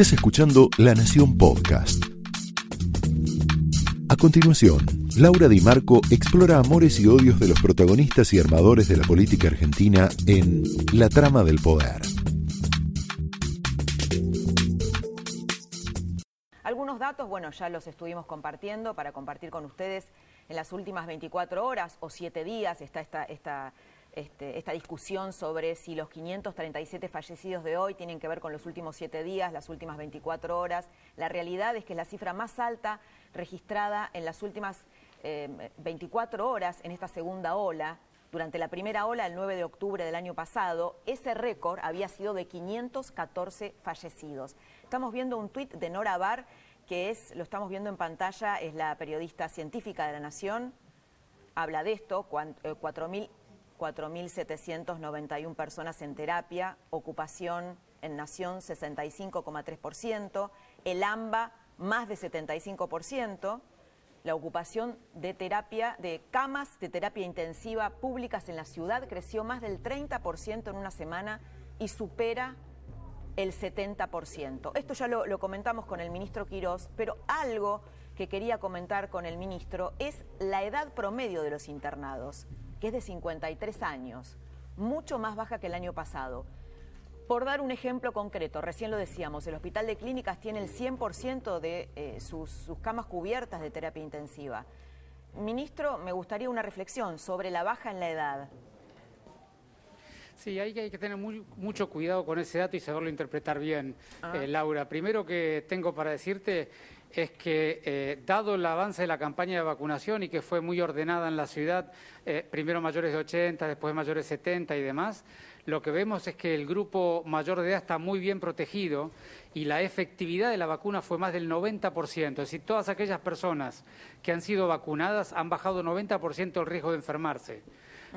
Estás escuchando La Nación Podcast. A continuación, Laura Di Marco explora amores y odios de los protagonistas y armadores de la política argentina en La trama del poder. Algunos datos, bueno, ya los estuvimos compartiendo para compartir con ustedes en las últimas 24 horas o 7 días. Está esta, esta este, esta discusión sobre si los 537 fallecidos de hoy tienen que ver con los últimos siete días, las últimas 24 horas. La realidad es que es la cifra más alta registrada en las últimas 24 eh, horas en esta segunda ola. Durante la primera ola, el 9 de octubre del año pasado, ese récord había sido de 514 fallecidos. Estamos viendo un tuit de Nora Bar, que es, lo estamos viendo en pantalla, es la periodista científica de la Nación, habla de esto, 4.000 4.791 personas en terapia, ocupación en Nación 65,3%, el AMBA más de 75%, la ocupación de terapia, de camas de terapia intensiva públicas en la ciudad creció más del 30% en una semana y supera el 70%. Esto ya lo, lo comentamos con el ministro Quirós, pero algo que quería comentar con el ministro es la edad promedio de los internados que es de 53 años, mucho más baja que el año pasado. Por dar un ejemplo concreto, recién lo decíamos, el Hospital de Clínicas tiene el 100% de eh, sus, camas cubiertas de terapia intensiva. Ministro, me gustaría una reflexión sobre la baja en la edad. Sí, hay que, hay que tener mucho cuidado con ese dato y saberlo interpretar bien, ah. eh, Laura. Primero que tengo para decirte es que, eh, dado el avance de la campaña de vacunación y que fue muy ordenada en la ciudad, eh, primero mayores de 80, después mayores de 70 y demás, lo que vemos es que el grupo mayor de edad está muy bien protegido y la efectividad de la vacuna fue más del 90%. Es decir, todas aquellas personas que han sido vacunadas han bajado 90% el riesgo de enfermarse.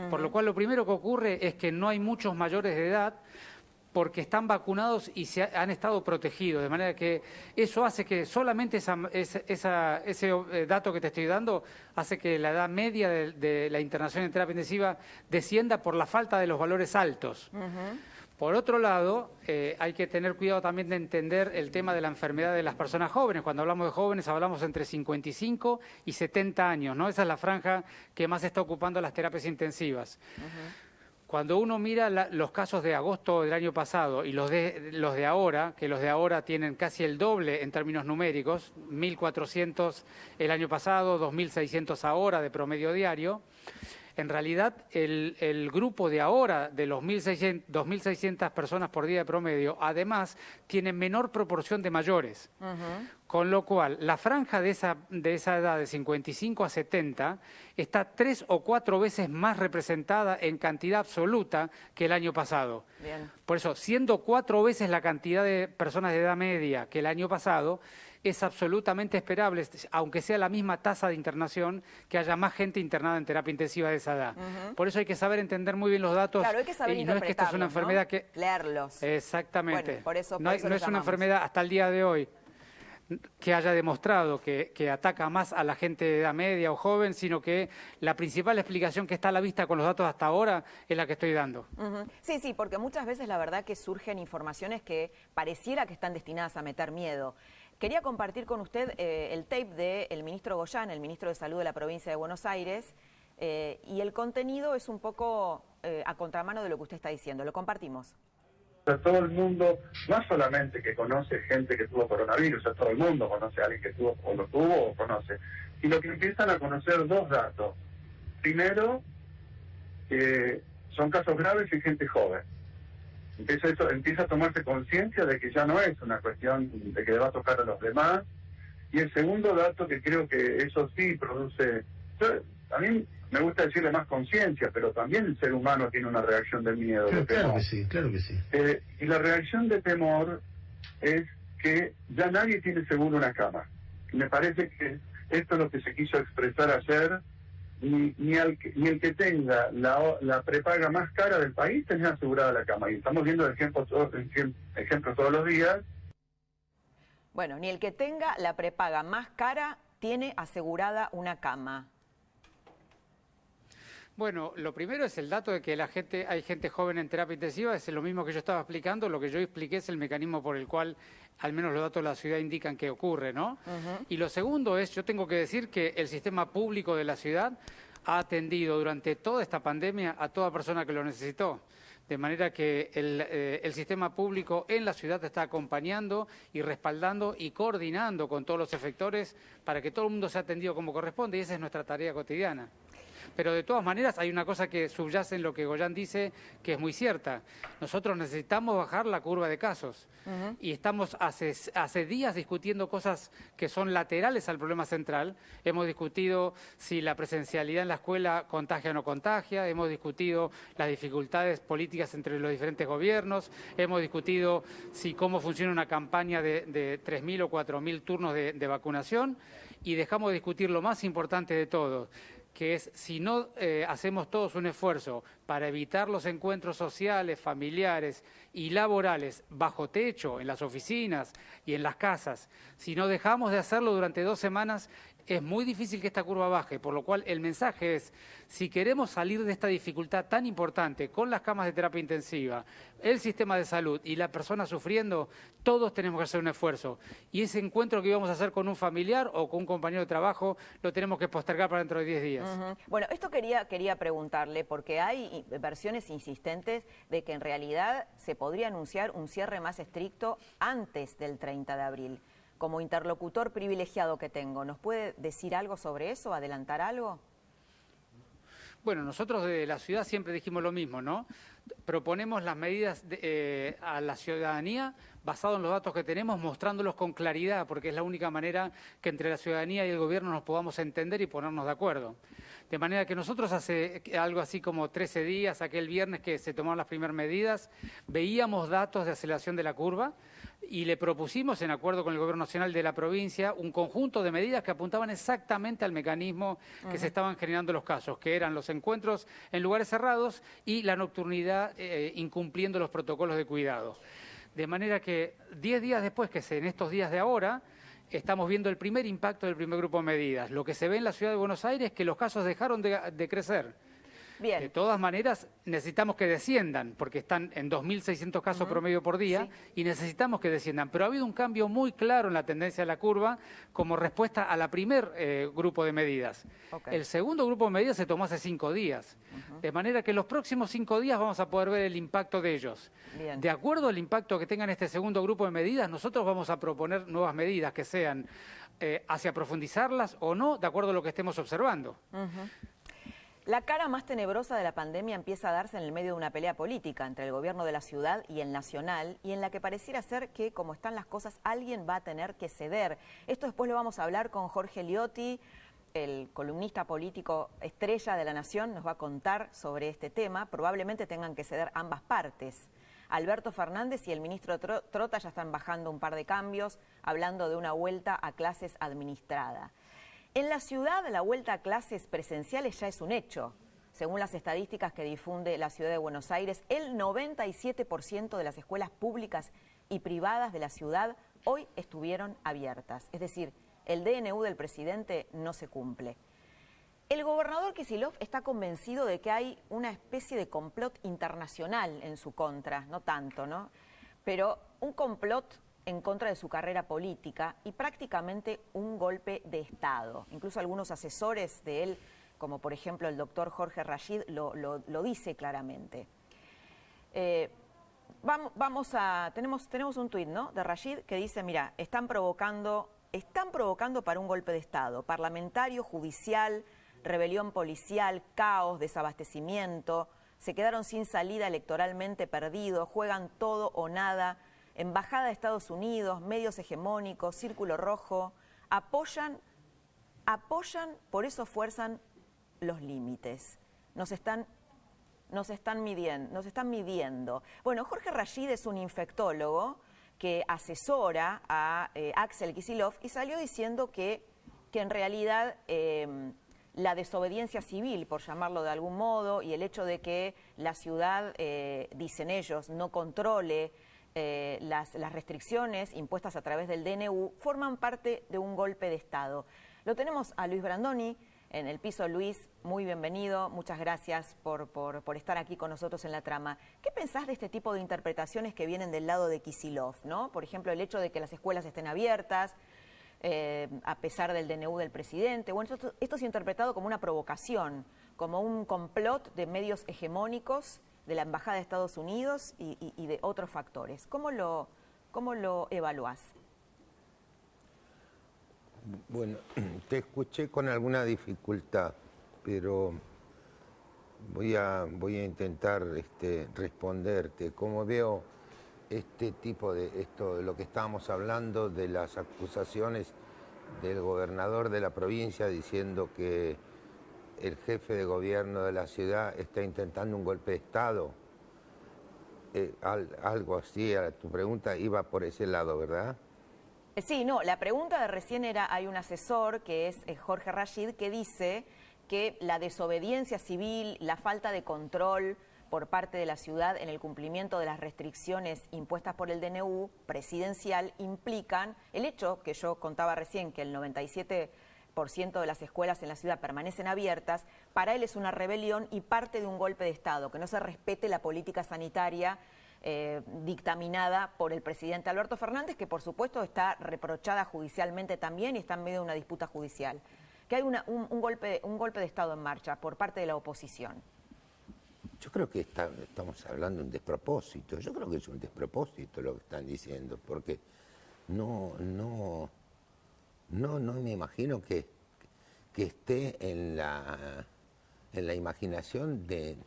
Por lo cual, lo primero que ocurre es que no hay muchos mayores de edad porque están vacunados y se han estado protegidos. De manera que eso hace que solamente ese eh, dato que te estoy dando hace que la edad media de, la internación en terapia intensiva descienda por la falta de los valores altos. Por otro lado, eh, hay que tener cuidado también de entender el tema de la enfermedad de las personas jóvenes. Cuando hablamos de jóvenes hablamos entre 55 y 70 años, ¿no? Esa es la franja que más está ocupando las terapias intensivas. Cuando uno mira los casos de agosto del año pasado y los de, los de ahora, que los de ahora tienen casi el doble en términos numéricos, 1.400 el año pasado, 2.600 ahora de promedio diario, en realidad el, grupo de ahora, de los 2.600 personas por día de promedio, además tiene menor proporción de mayores. Con lo cual, la franja de esa, de esa edad de 55 a 70 está tres o cuatro veces más representada en cantidad absoluta que el año pasado. Por eso, siendo cuatro veces la cantidad de personas de edad media que el año pasado, es absolutamente esperable, aunque sea la misma tasa de internación, que haya más gente internada en terapia intensiva de esa edad. Por eso hay que saber entender muy bien los datos. Claro, hay que saber y no es que esta es una enfermedad que... Leerlos. Exactamente. por eso, no, no es una enfermedad hasta el día de hoy que haya demostrado que, ataca más a la gente de edad media o joven, sino que la principal explicación que está a la vista con los datos hasta ahora es la que estoy dando. Sí, sí, porque muchas veces la verdad que surgen informaciones que pareciera que están destinadas a meter miedo. Quería compartir con usted eh, el tape del ministro Goyán, el ministro de Salud de la provincia de Buenos Aires, eh, y el contenido es un poco eh, a contramano de lo que usted está diciendo. Lo compartimos. A todo el mundo, no solamente que conoce gente que tuvo coronavirus, a todo el mundo conoce a alguien que tuvo o lo tuvo o conoce, sino que empiezan a conocer dos datos. Primero, que son casos graves y gente joven empieza, eso, empieza a tomarse conciencia de que ya no es una cuestión de que le va a tocar a los demás. Y el segundo dato que creo que eso sí produce, a mí me gusta decirle más conciencia, pero también el ser humano tiene una reacción de miedo. Claro, que sí, claro que sí. Eh, y la reacción de temor es que ya nadie tiene seguro una cama. Me parece que esto es lo que se quiso expresar ayer ni, ni, el que tenga la, la, prepaga más cara del país tenía asegurada la cama. Y estamos viendo ejemplos, ejemplos todos los días. Bueno, ni el que tenga la prepaga más cara tiene asegurada una cama. Bueno, lo primero es el dato de que la gente, hay gente joven en terapia intensiva, es lo mismo que yo estaba explicando, lo que yo expliqué es el mecanismo por el cual al menos los datos de la ciudad indican que ocurre, ¿no? Y lo segundo es, yo tengo que decir que el sistema público de la ciudad ha atendido durante toda esta pandemia a toda persona que lo necesitó. De manera que el, eh, el, sistema público en la ciudad está acompañando y respaldando y coordinando con todos los efectores para que todo el mundo sea atendido como corresponde y esa es nuestra tarea cotidiana. Pero de todas maneras hay una cosa que subyace en lo que Goyán dice que es muy cierta. Nosotros necesitamos bajar la curva de casos. Y estamos hace, hace días discutiendo cosas que son laterales al problema central. Hemos discutido si la presencialidad en la escuela contagia o no contagia, hemos discutido las dificultades políticas entre los diferentes gobiernos, hemos discutido si cómo funciona una campaña de, de 3.000 o 4.000 turnos de, de vacunación. Y dejamos de discutir lo más importante de todo, que es si no eh, hacemos todos un esfuerzo para evitar los encuentros sociales, familiares y laborales bajo techo, en las oficinas y en las casas, si no dejamos de hacerlo durante dos semanas, es muy difícil que esta curva baje, por lo cual el mensaje es, si queremos salir de esta dificultad tan importante con las camas de terapia intensiva, el sistema de salud y la persona sufriendo, todos tenemos que hacer un esfuerzo. Y ese encuentro que íbamos a hacer con un familiar o con un compañero de trabajo, lo tenemos que postergar para dentro de 10 días. Bueno, esto quería, quería preguntarle, porque hay versiones insistentes de que en realidad se podría anunciar un cierre más estricto antes del 30 de abril como interlocutor privilegiado que tengo, ¿nos puede decir algo sobre eso, adelantar algo? Bueno, nosotros de la ciudad siempre dijimos lo mismo, ¿no? Proponemos las medidas eh, a la ciudadanía basado en los datos que tenemos, mostrándolos con claridad, porque es la única manera que entre la ciudadanía y el gobierno nos podamos entender y ponernos de acuerdo. De manera que nosotros hace algo así como 13 días, aquel viernes que se tomaron las primeras medidas, veíamos datos de aceleración de la curva, y le propusimos, en acuerdo con el Gobierno Nacional de la provincia, un conjunto de medidas que apuntaban exactamente al mecanismo que se estaban generando los casos, que eran los encuentros en lugares cerrados y la nocturnidad eh, incumpliendo los protocolos de cuidado. De manera que diez días después, que en estos días de ahora, estamos viendo el primer impacto del primer grupo de medidas. Lo que se ve en la ciudad de Buenos Aires es que los casos dejaron de crecer. De todas maneras, necesitamos que desciendan, porque están en 2.600 casos promedio por día, y necesitamos que desciendan. Pero ha habido un cambio muy claro en la tendencia de la curva como respuesta a la primer eh, grupo de medidas. El segundo grupo de medidas se tomó hace cinco días. De manera que en los próximos cinco días vamos a poder ver el impacto de ellos. De acuerdo al impacto que tengan este segundo grupo de medidas, nosotros vamos a proponer nuevas medidas que sean eh, hacia profundizarlas o no, de acuerdo a lo que estemos observando. La cara más tenebrosa de la pandemia empieza a darse en el medio de una pelea política entre el gobierno de la ciudad y el nacional y en la que pareciera ser que, como están las cosas, alguien va a tener que ceder. Esto después lo vamos a hablar con Jorge Liotti, el columnista político estrella de la Nación, nos va a contar sobre este tema. Probablemente tengan que ceder ambas partes. Alberto Fernández y el ministro Trota ya están bajando un par de cambios, hablando de una vuelta a clases administrada. En la ciudad, la vuelta a clases presenciales ya es un hecho. Según las estadísticas que difunde la ciudad de Buenos Aires, el 97% de las escuelas públicas y privadas de la ciudad hoy estuvieron abiertas. Es decir, el DNU del presidente no se cumple. El gobernador Kisilov está convencido de que hay una especie de complot internacional en su contra, no tanto, ¿no? Pero un complot en contra de su carrera política y prácticamente un golpe de Estado. Incluso algunos asesores de él, como por ejemplo el doctor Jorge Rashid, lo, dice claramente. Eh, vamos, a, tenemos, un tuit, ¿no? De Rashid que dice, mira, están provocando, están provocando para un golpe de Estado, parlamentario, judicial, rebelión policial, caos, desabastecimiento, se quedaron sin salida electoralmente perdidos, juegan todo o nada Embajada de Estados Unidos, medios hegemónicos, Círculo Rojo, apoyan, apoyan, por eso fuerzan los límites. Nos están, nos están midiendo, nos están midiendo. Bueno, Jorge Rashid es un infectólogo que asesora a eh, Axel Kisilov y salió diciendo que, que en realidad em, la desobediencia civil, por llamarlo de algún modo, y el hecho de que la ciudad, eh, dicen ellos, no controle eh, las, restricciones impuestas a través del DNU forman parte de un golpe de Estado. Lo tenemos a Luis Brandoni en el piso. Luis, muy bienvenido, muchas gracias por, por, estar aquí con nosotros en la trama. ¿Qué pensás de este tipo de interpretaciones que vienen del lado de Kisilov? ¿no? Por ejemplo, el hecho de que las escuelas estén abiertas, eh, a pesar del DNU del presidente. Bueno, esto, esto es interpretado como una provocación, como un complot de medios hegemónicos de la Embajada de Estados Unidos y, de otros factores. ¿Cómo lo, cómo lo evaluás? Bueno, te escuché con alguna dificultad, pero voy a, voy a intentar este, responderte. Como veo este tipo de esto, de lo que estábamos hablando, de las acusaciones del gobernador de la provincia diciendo que el jefe de gobierno de la ciudad está intentando un golpe de Estado. Eh, algo así, tu pregunta iba por ese lado, ¿verdad? Eh, sí, no, la pregunta de recién era, hay un asesor que es eh, Jorge Rashid que dice que la desobediencia civil, la falta de control por parte de la ciudad en el cumplimiento de las restricciones impuestas por el DNU presidencial implican el hecho que yo contaba recién, que el 97 de las escuelas en la ciudad permanecen abiertas, para él es una rebelión y parte de un golpe de Estado, que no se respete la política sanitaria eh, dictaminada por el presidente Alberto Fernández, que por supuesto está reprochada judicialmente también y está en medio de una disputa judicial. Que hay un, golpe, un golpe de Estado en marcha por parte de la oposición. Yo creo que estamos hablando de un despropósito. Yo creo que es un despropósito lo que están diciendo, porque no, no, no, no me imagino que, que esté en la, en la imaginación de,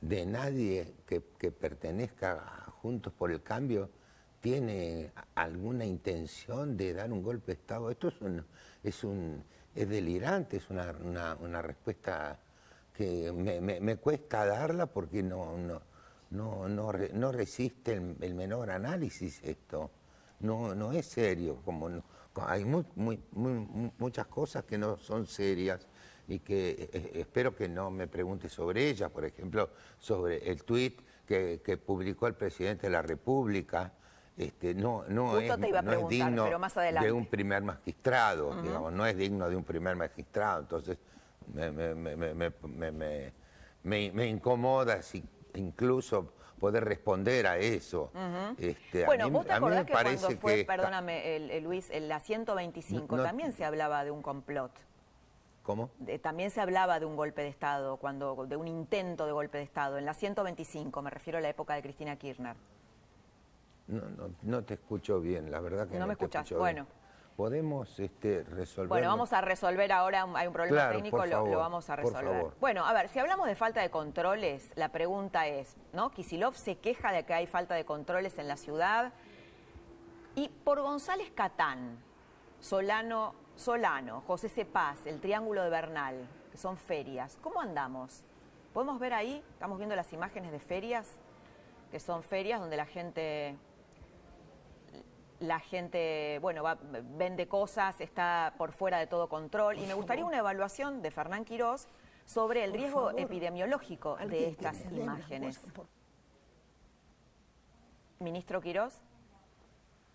nadie que, pertenezca a Juntos por el Cambio tiene alguna intención de dar un golpe de Estado. Esto es un, es un es delirante, es una, una, respuesta que me, cuesta darla porque no, no, no, no, resiste el, el, menor análisis esto. No, no es serio, como no, hay muchas cosas que no son serias y que eh, eh, espero que no me pregunte sobre ellas, por ejemplo, sobre el tuit que, publicó el presidente de la República, este, no, no, es, digno de un primer magistrado, digamos, no es digno de un primer magistrado, entonces me, me incomoda si incluso poder responder a eso. este, bueno, ¿vos te acordás que cuando fue, perdóname, el, Luis, en la 125 también se hablaba de un complot? ¿Cómo? también se hablaba de un golpe de Estado, cuando de un intento de golpe de Estado. En la 125, me refiero a la época de Cristina Kirchner. No, no, no te escucho bien, la verdad que no, no me escuchas. Bueno podemos este, resolver. Bueno, vamos a resolver ahora, hay un problema técnico, lo, vamos a resolver. Bueno, a ver, si hablamos de falta de controles, la pregunta es, ¿no? Kisilov se queja de que hay falta de controles en la ciudad. Y por González Catán, Solano, Solano, José Cepaz, el Triángulo de Bernal, que son ferias, ¿cómo andamos? ¿Podemos ver ahí? Estamos viendo las imágenes de ferias, que son ferias donde la gente la gente, bueno, vende cosas, está por fuera de todo control. y me gustaría una evaluación de Fernán Quirós sobre el riesgo epidemiológico de estas imágenes. Ministro Quirós.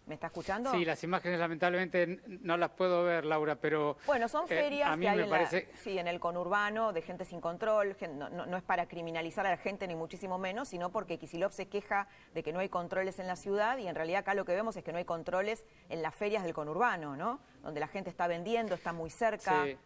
¿Me está escuchando? Sí, las imágenes lamentablemente no las puedo ver, Laura, pero... Bueno, son eh, ferias que hay en, sí, en el conurbano de gente sin control. No, es para criminalizar a la gente ni muchísimo menos, sino porque Kisilov se queja de que no hay controles en la ciudad y en realidad acá lo que vemos es que no hay controles en las ferias del conurbano, ¿no? Donde la gente está vendiendo, está muy cerca. Sí.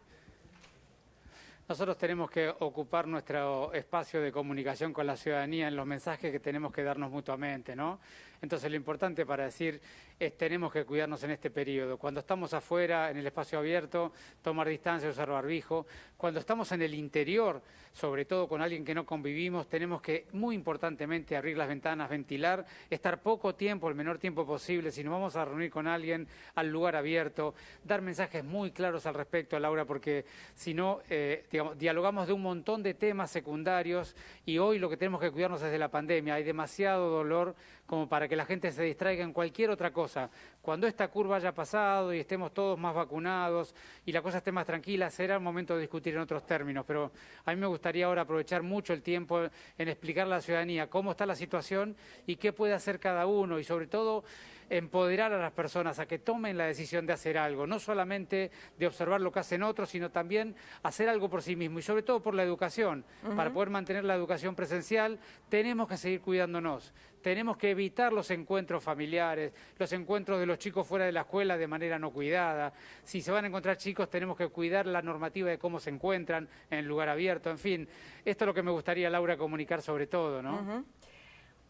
Nosotros tenemos que ocupar nuestro espacio de comunicación con la ciudadanía en los mensajes que tenemos que darnos mutuamente, ¿no? Entonces lo importante para decir es tenemos que cuidarnos en este periodo. Cuando estamos afuera, en el espacio abierto, tomar distancia, usar barbijo. Cuando estamos en el interior, sobre todo con alguien que no convivimos, tenemos que, muy importantemente, abrir las ventanas, ventilar, estar poco tiempo, el menor tiempo posible, si nos vamos a reunir con alguien al lugar abierto, dar mensajes muy claros al respecto, Laura, porque si no, eh, dialogamos de un montón de temas secundarios y hoy lo que tenemos que cuidarnos es de la pandemia. Hay demasiado dolor como para que la gente se distraiga en cualquier otra cosa. Cuando esta curva haya pasado y estemos todos más vacunados y la cosa esté más tranquila, será el momento de discutir en otros términos. Pero a mí me gustaría ahora aprovechar mucho el tiempo en explicar a la ciudadanía cómo está la situación y qué puede hacer cada uno y sobre todo empoderar a las personas a que tomen la decisión de hacer algo, no solamente de observar lo que hacen otros, sino también hacer algo por sí mismo y sobre todo por la educación. Para poder mantener la educación presencial tenemos que seguir cuidándonos, tenemos que evitar los encuentros familiares, los encuentros de los chicos fuera de la escuela de manera no cuidada. Si se van a encontrar chicos tenemos que cuidar la normativa de cómo se encuentran en lugar abierto, en fin. Esto es lo que me gustaría, Laura, comunicar sobre todo, ¿no?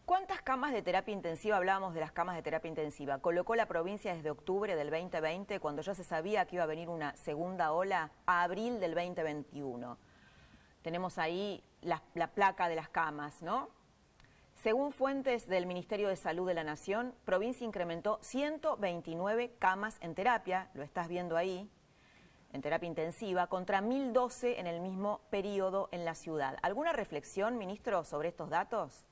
¿Cuántas camas de terapia intensiva, hablábamos de las camas de terapia intensiva, colocó la provincia desde octubre del 2020, cuando ya se sabía que iba a venir una segunda ola, a abril del 2021? Tenemos ahí la, placa de las camas, ¿no? Según fuentes del Ministerio de Salud de la Nación, provincia incrementó 129 camas en terapia, lo estás viendo ahí, en terapia intensiva, contra 1.012 en el mismo periodo en la ciudad. ¿Alguna reflexión, ministro, sobre estos datos?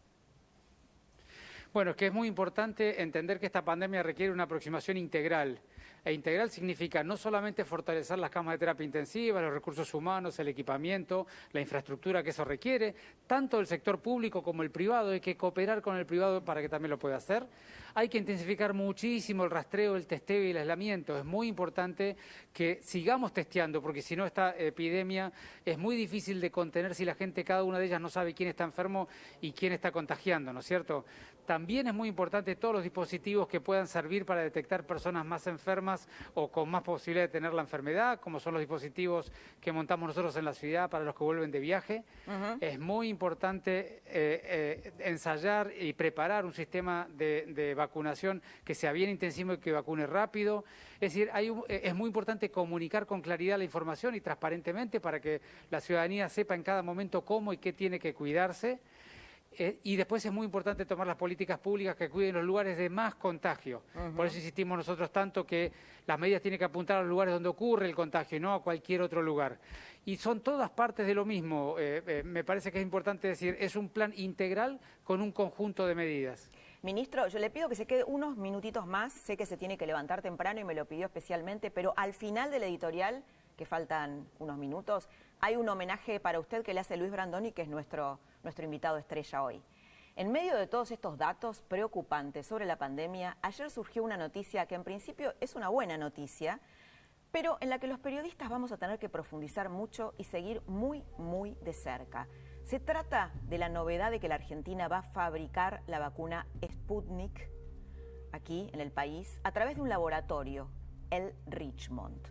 Bueno, es que es muy importante entender que esta pandemia requiere una aproximación integral. E integral significa no solamente fortalecer las camas de terapia intensiva, los recursos humanos, el equipamiento, la infraestructura que eso requiere, tanto el sector público como el privado, hay que cooperar con el privado para que también lo pueda hacer. Hay que intensificar muchísimo el rastreo, el testeo y el aislamiento. Es muy importante que sigamos testeando, porque si no esta epidemia es muy difícil de contener si la gente, cada una de ellas no sabe quién está enfermo y quién está contagiando, ¿no es cierto? También es muy importante todos los dispositivos que puedan servir para detectar personas más enfermas o con más posibilidad de tener la enfermedad, como son los dispositivos que montamos nosotros en la ciudad para los que vuelven de viaje. Es muy importante eh, eh, ensayar y preparar un sistema de, de vacunación que sea bien intensivo y que vacune rápido. Es decir, hay eh, es muy importante comunicar con claridad la información y transparentemente para que la ciudadanía sepa en cada momento cómo y qué tiene que cuidarse. Eh, y después es muy importante tomar las políticas públicas que cuiden los lugares de más contagio. Por eso insistimos nosotros tanto que las medidas tienen que apuntar a los lugares donde ocurre el contagio y no a cualquier otro lugar. Y son todas partes de lo mismo. Eh, me parece que es importante decir, es un plan integral con un conjunto de medidas. Ministro, yo le pido que se quede unos minutitos más. Sé que se tiene que levantar temprano y me lo pidió especialmente, pero al final del editorial, que faltan unos minutos, hay un homenaje para usted que le hace Luis Brandoni, que es nuestro, nuestro invitado estrella hoy. En medio de todos estos datos preocupantes sobre la pandemia, ayer surgió una noticia que en principio es una buena noticia, pero en la que los periodistas vamos a tener que profundizar mucho y seguir muy, muy de cerca. Se trata de la novedad de que la Argentina va a fabricar la vacuna Sputnik aquí en el país a través de un laboratorio, el Richmond,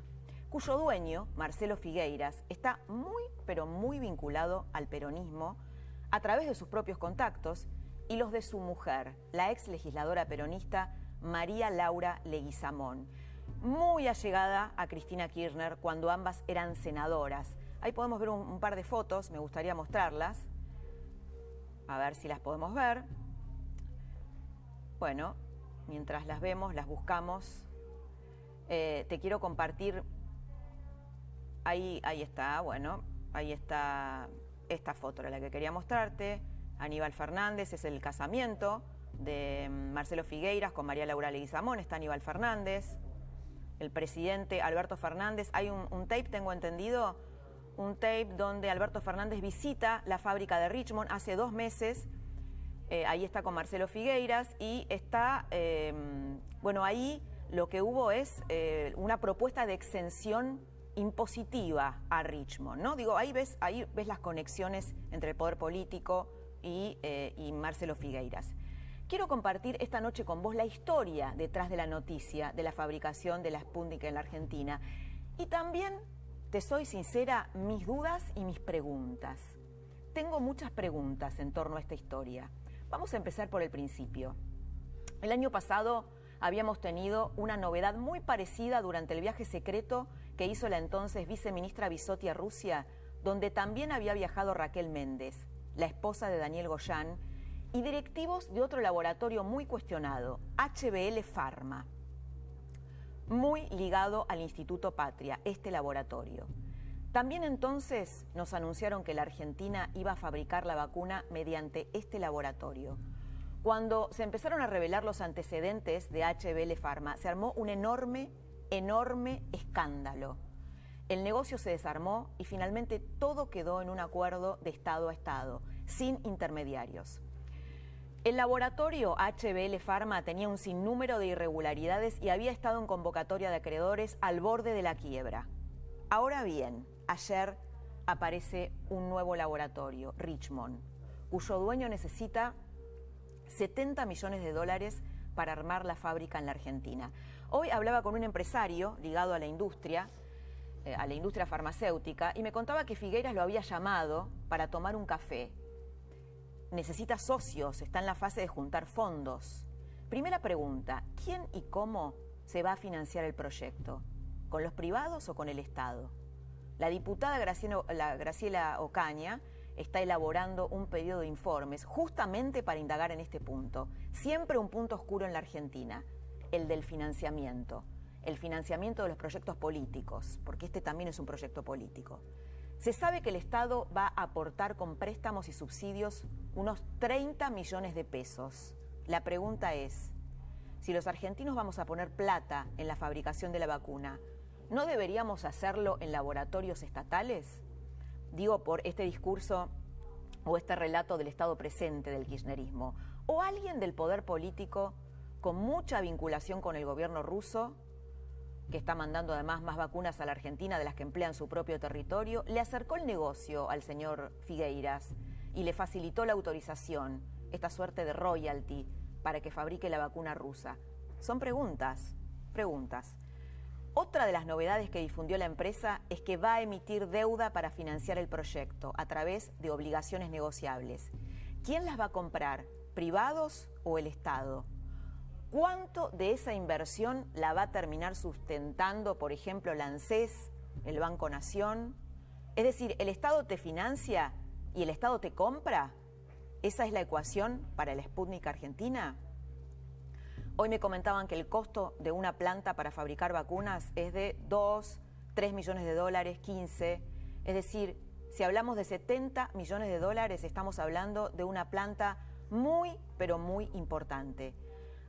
cuyo dueño, Marcelo Figueiras, está muy, pero muy vinculado al peronismo a través de sus propios contactos y los de su mujer, la ex legisladora peronista María Laura Leguizamón, muy allegada a Cristina Kirchner cuando ambas eran senadoras Ahí podemos ver un, par de fotos, me gustaría mostrarlas. A ver si las podemos ver. Bueno, mientras las vemos, las buscamos. Eh, te quiero compartir. Ahí, ahí está, bueno, ahí está esta foto, la que quería mostrarte. Aníbal Fernández es el casamiento de Marcelo Figueiras con María Laura Leguizamón, está Aníbal Fernández, el presidente Alberto Fernández. Hay un, un tape, tengo entendido, un tape donde Alberto Fernández visita la fábrica de Richmond hace dos meses. Eh, ahí está con Marcelo Figueiras y está, em, bueno, ahí lo que hubo es eh, una propuesta de exención impositiva a Richmond, ¿no? Digo, ahí ves, ahí ves las conexiones entre el poder político y, eh, y Marcelo Figueiras. Quiero compartir esta noche con vos la historia detrás de la noticia de la fabricación de la Sputnik en la Argentina y también te soy sincera, mis dudas y mis preguntas. Tengo muchas preguntas en torno a esta historia. Vamos a empezar por el principio. El año pasado habíamos tenido una novedad muy parecida durante el viaje secreto que hizo la entonces viceministra Bisotti a Rusia, donde también había viajado Raquel Méndez, la esposa de Daniel Goyán, y directivos de otro laboratorio muy cuestionado, HBL Pharma muy ligado al Instituto Patria, este laboratorio. También entonces nos anunciaron que la Argentina iba a fabricar la vacuna mediante este laboratorio. Cuando se empezaron a revelar los antecedentes de HBL Pharma, se armó un enorme, enorme escándalo. El negocio se desarmó y finalmente todo quedó en un acuerdo de Estado a Estado, sin intermediarios. El laboratorio HBL Pharma tenía un sinnúmero de irregularidades y había estado en convocatoria de acreedores al borde de la quiebra. Ahora bien, ayer aparece un nuevo laboratorio, Richmond, cuyo dueño necesita 70 millones de dólares para armar la fábrica en la Argentina. Hoy hablaba con un empresario ligado a la industria, eh, a la industria farmacéutica, y me contaba que Figueiras lo había llamado para tomar un café necesita socios, está en la fase de juntar fondos. Primera pregunta, ¿quién y cómo se va a financiar el proyecto? ¿Con los privados o con el Estado? La diputada Graciela, Ocaña está elaborando un pedido de informes justamente para indagar en este punto. Siempre un punto oscuro en la Argentina, el del financiamiento, el financiamiento de los proyectos políticos, porque este también es un proyecto político. Se sabe que el Estado va a aportar con préstamos y subsidios unos 30 millones de pesos. La pregunta es, si los argentinos vamos a poner plata en la fabricación de la vacuna, ¿no deberíamos hacerlo en laboratorios estatales? Digo por este discurso o este relato del Estado presente del kirchnerismo. ¿O alguien del poder político con mucha vinculación con el gobierno ruso que está mandando además más vacunas a la Argentina de las que emplean su propio territorio, le acercó el negocio al señor Figueiras y le facilitó la autorización, esta suerte de royalty, para que fabrique la vacuna rusa. Son preguntas, preguntas. Otra de las novedades que difundió la empresa es que va a emitir deuda para financiar el proyecto a través de obligaciones negociables. ¿Quién las va a comprar? ¿Privados o el Estado? ¿Cuánto de esa inversión la va a terminar sustentando, por ejemplo, la ANSES, el Banco Nación? Es decir, ¿el Estado te financia y el Estado te compra? ¿Esa es la ecuación para el Sputnik Argentina? Hoy me comentaban que el costo de una planta para fabricar vacunas es de 2, 3 millones de dólares, 15. Es decir, si hablamos de 70 millones de dólares, estamos hablando de una planta muy, pero muy importante.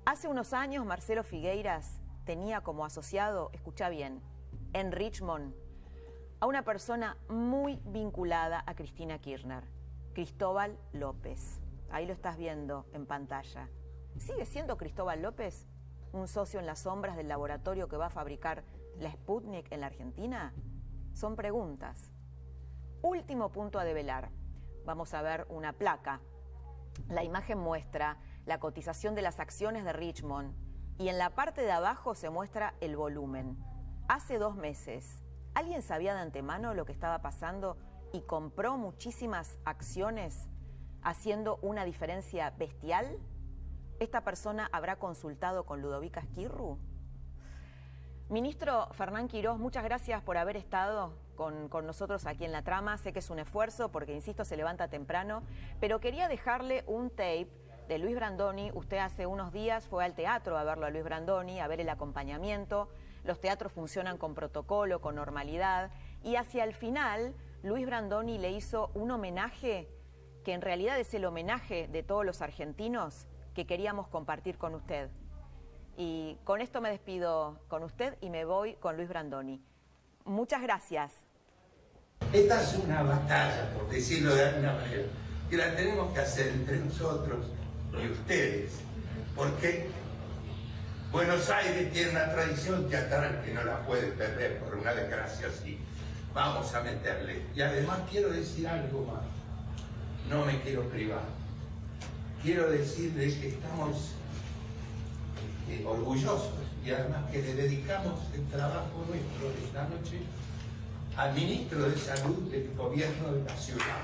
Hace unos años Marcelo Figueiras tenía como asociado, escucha bien, en Richmond, a una persona muy vinculada a Cristina Kirchner, Cristóbal López. Ahí lo estás viendo en pantalla. ¿Sigue siendo Cristóbal López un socio en las sombras del laboratorio que va a fabricar la Sputnik en la Argentina? Son preguntas. Último punto a develar. Vamos a ver una placa. La imagen muestra la cotización de las acciones de Richmond y en la parte de abajo se muestra el volumen. Hace dos meses, ¿alguien sabía de antemano lo que estaba pasando y compró muchísimas acciones haciendo una diferencia bestial? ¿Esta persona habrá consultado con Ludovica Esquirru? Ministro Fernán Quirós, muchas gracias por haber estado con, con, nosotros aquí en la trama. Sé que es un esfuerzo porque, insisto, se levanta temprano, pero quería dejarle un tape de Luis Brandoni. Usted hace unos días fue al teatro a verlo a Luis Brandoni, a ver el acompañamiento. Los teatros funcionan con protocolo, con normalidad. Y hacia el final, Luis Brandoni le hizo un homenaje que en realidad es el homenaje de todos los argentinos que queríamos compartir con usted. Y con esto me despido con usted y me voy con Luis Brandoni. Muchas gracias. Esta es una batalla, por decirlo de alguna manera, que la tenemos que hacer entre nosotros y ustedes, porque Buenos Aires tiene una tradición teatral que no la puede perder por una desgracia así. Vamos a meterle. Y además quiero decir algo más. No me quiero privar. Quiero decirles que estamos eh, orgullosos y además que le dedicamos el trabajo nuestro esta noche al ministro de Salud del gobierno de la ciudad.